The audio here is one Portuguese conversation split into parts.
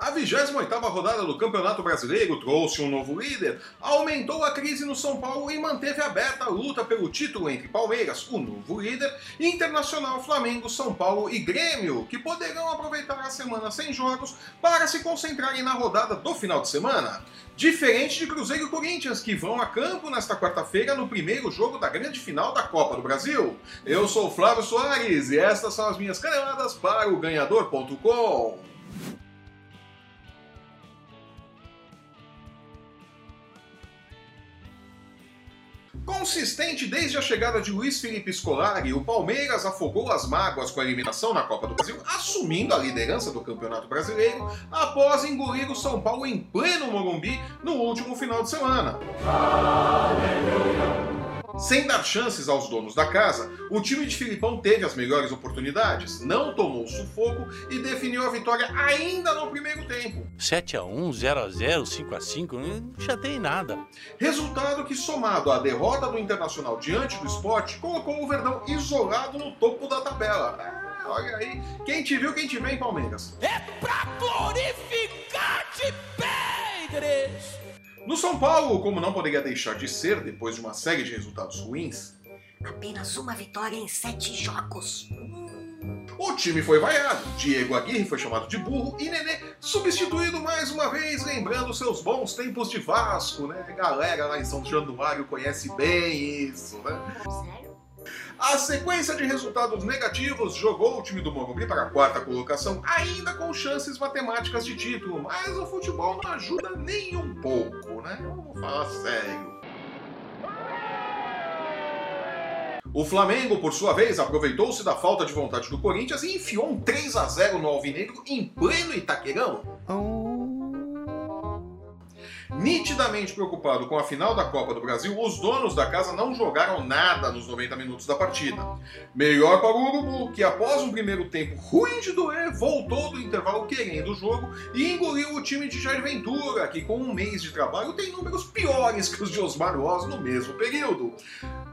A 28ª rodada do Campeonato Brasileiro trouxe um novo líder, aumentou a crise no São Paulo e manteve aberta a luta pelo título entre Palmeiras, o novo líder, Internacional, Flamengo, São Paulo e Grêmio, que poderão aproveitar a semana sem jogos para se concentrarem na rodada do final de semana. Diferente de Cruzeiro e Corinthians, que vão a campo nesta quarta-feira no primeiro jogo da grande final da Copa do Brasil. Eu sou Flávio Soares e estas são as minhas caneladas para o Ganhador.com. Consistente desde a chegada de Luiz Felipe Scolari, o Palmeiras afogou as mágoas com a eliminação na Copa do Brasil, assumindo a liderança do Campeonato Brasileiro após engolir o São Paulo em pleno Morumbi no último final de semana. Aleluia. Sem dar chances aos donos da casa, o time de Filipão teve as melhores oportunidades, não tomou sufoco e definiu a vitória ainda no primeiro tempo. 7 a 1, 0 a 0, 5 a 5, não chatei nada. Resultado que somado à derrota do Internacional diante do esporte, colocou o Verdão isolado no topo da tabela. Ah, olha aí, quem te viu, quem te vê em Palmeiras. É pra glorificar de Pedres! No São Paulo, como não poderia deixar de ser depois de uma série de resultados ruins, apenas uma vitória em sete jogos. O time foi vaiado, Diego Aguirre foi chamado de burro e Nenê substituído mais uma vez, lembrando seus bons tempos de Vasco, né? A galera lá em São Januário conhece bem isso, né? Sério? A sequência de resultados negativos jogou o time do Morumbi para a quarta colocação, ainda com chances matemáticas de título, mas o futebol não ajuda nem um pouco, né? Vamos falar sério. O Flamengo, por sua vez, aproveitou-se da falta de vontade do Corinthians e enfiou um 3 a 0 no Alvinegro em pleno Itaquerão. Nitidamente preocupado com a final da Copa do Brasil, os donos da casa não jogaram nada nos 90 minutos da partida. Melhor para o Urubu, que após um primeiro tempo ruim de doer, voltou do intervalo querendo o jogo e engoliu o time de Jair Ventura, que com um mês de trabalho tem números piores que os de Osmar Loz no mesmo período.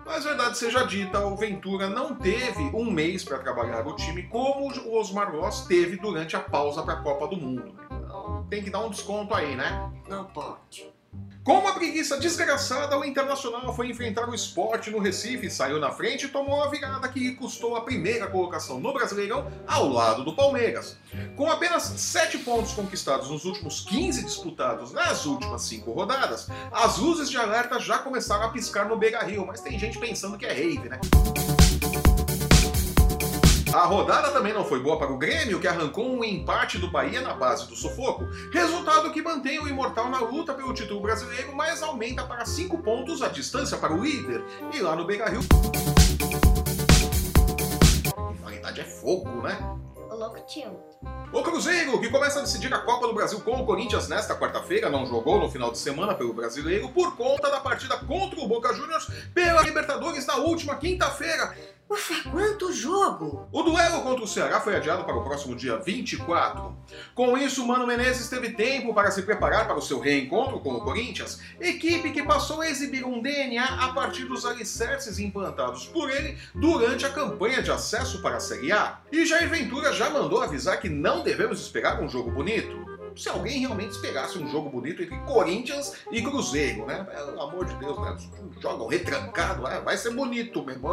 Mas verdade seja dita, o Ventura não teve um mês para trabalhar o time como o Osmar Loz teve durante a pausa para a Copa do Mundo. Tem que dar um desconto aí, né? Não pode. Com uma preguiça desgraçada, o Internacional foi enfrentar o esporte no Recife, saiu na frente e tomou a virada que custou a primeira colocação no Brasileirão ao lado do Palmeiras. Com apenas 7 pontos conquistados nos últimos 15 disputados nas últimas 5 rodadas, as luzes de alerta já começaram a piscar no Beira Rio, mas tem gente pensando que é rave, né? A rodada também não foi boa para o Grêmio, que arrancou um empate do Bahia na base do sufoco. Resultado que mantém o Imortal na luta pelo título brasileiro, mas aumenta para 5 pontos a distância para o líder. E lá no Beira Rio. Rivalidade é fogo, né? O louco tio. O Cruzeiro, que começa a decidir a Copa do Brasil com o Corinthians nesta quarta-feira, não jogou no final de semana pelo Brasileiro por conta da partida contra o Boca Juniors pela Libertadores na última quinta-feira. Ufa, quanto jogo! O duelo contra o Ceará foi adiado para o próximo dia 24. Com isso, Mano Menezes teve tempo para se preparar para o seu reencontro com o Corinthians, equipe que passou a exibir um DNA a partir dos alicerces implantados por ele durante a campanha de acesso para a Série A. E Jair Ventura já mandou avisar que não devemos esperar um jogo bonito se alguém realmente esperasse um jogo bonito entre Corinthians e Cruzeiro, né? Pelo amor de Deus, né? Jogam retrancado, né? vai ser bonito mesmo.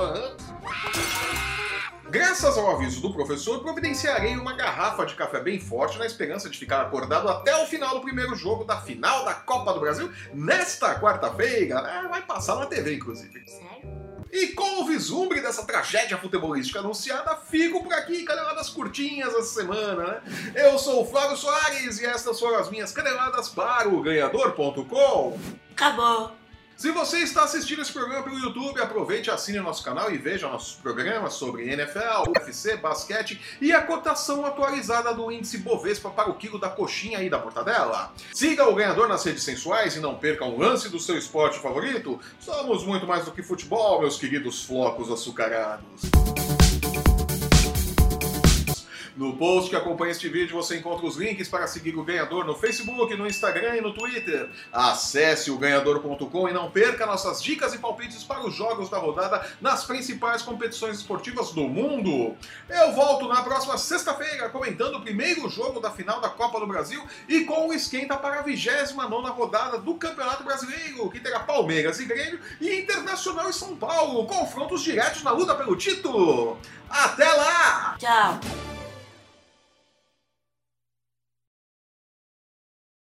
Graças ao aviso do professor, providenciarei uma garrafa de café bem forte na esperança de ficar acordado até o final do primeiro jogo da final da Copa do Brasil nesta quarta-feira. É, vai passar na TV, inclusive. Sério? E com o vislumbre dessa tragédia futebolística anunciada, fico por aqui, caneladas curtinhas essa semana, né? Eu sou o Flávio Soares e estas foram as minhas caneladas para o Ganhador.com. Acabou! Se você está assistindo esse programa pelo YouTube, aproveite, assine nosso canal e veja nossos programas sobre NFL, UFC, basquete e a cotação atualizada do índice Bovespa para o quilo da coxinha e da mortadela. Siga o ganhador nas redes sensuais e não perca um lance do seu esporte favorito. Somos muito mais do que futebol, meus queridos flocos açucarados. No post que acompanha este vídeo você encontra os links para seguir o ganhador no Facebook, no Instagram e no Twitter. Acesse o ganhador.com e não perca nossas dicas e palpites para os jogos da rodada nas principais competições esportivas do mundo. Eu volto na próxima sexta-feira comentando o primeiro jogo da final da Copa do Brasil e com o esquenta para a 29 rodada do Campeonato Brasileiro, que terá Palmeiras e Grêmio e Internacional e São Paulo, confrontos diretos na luta pelo título. Até lá! Tchau.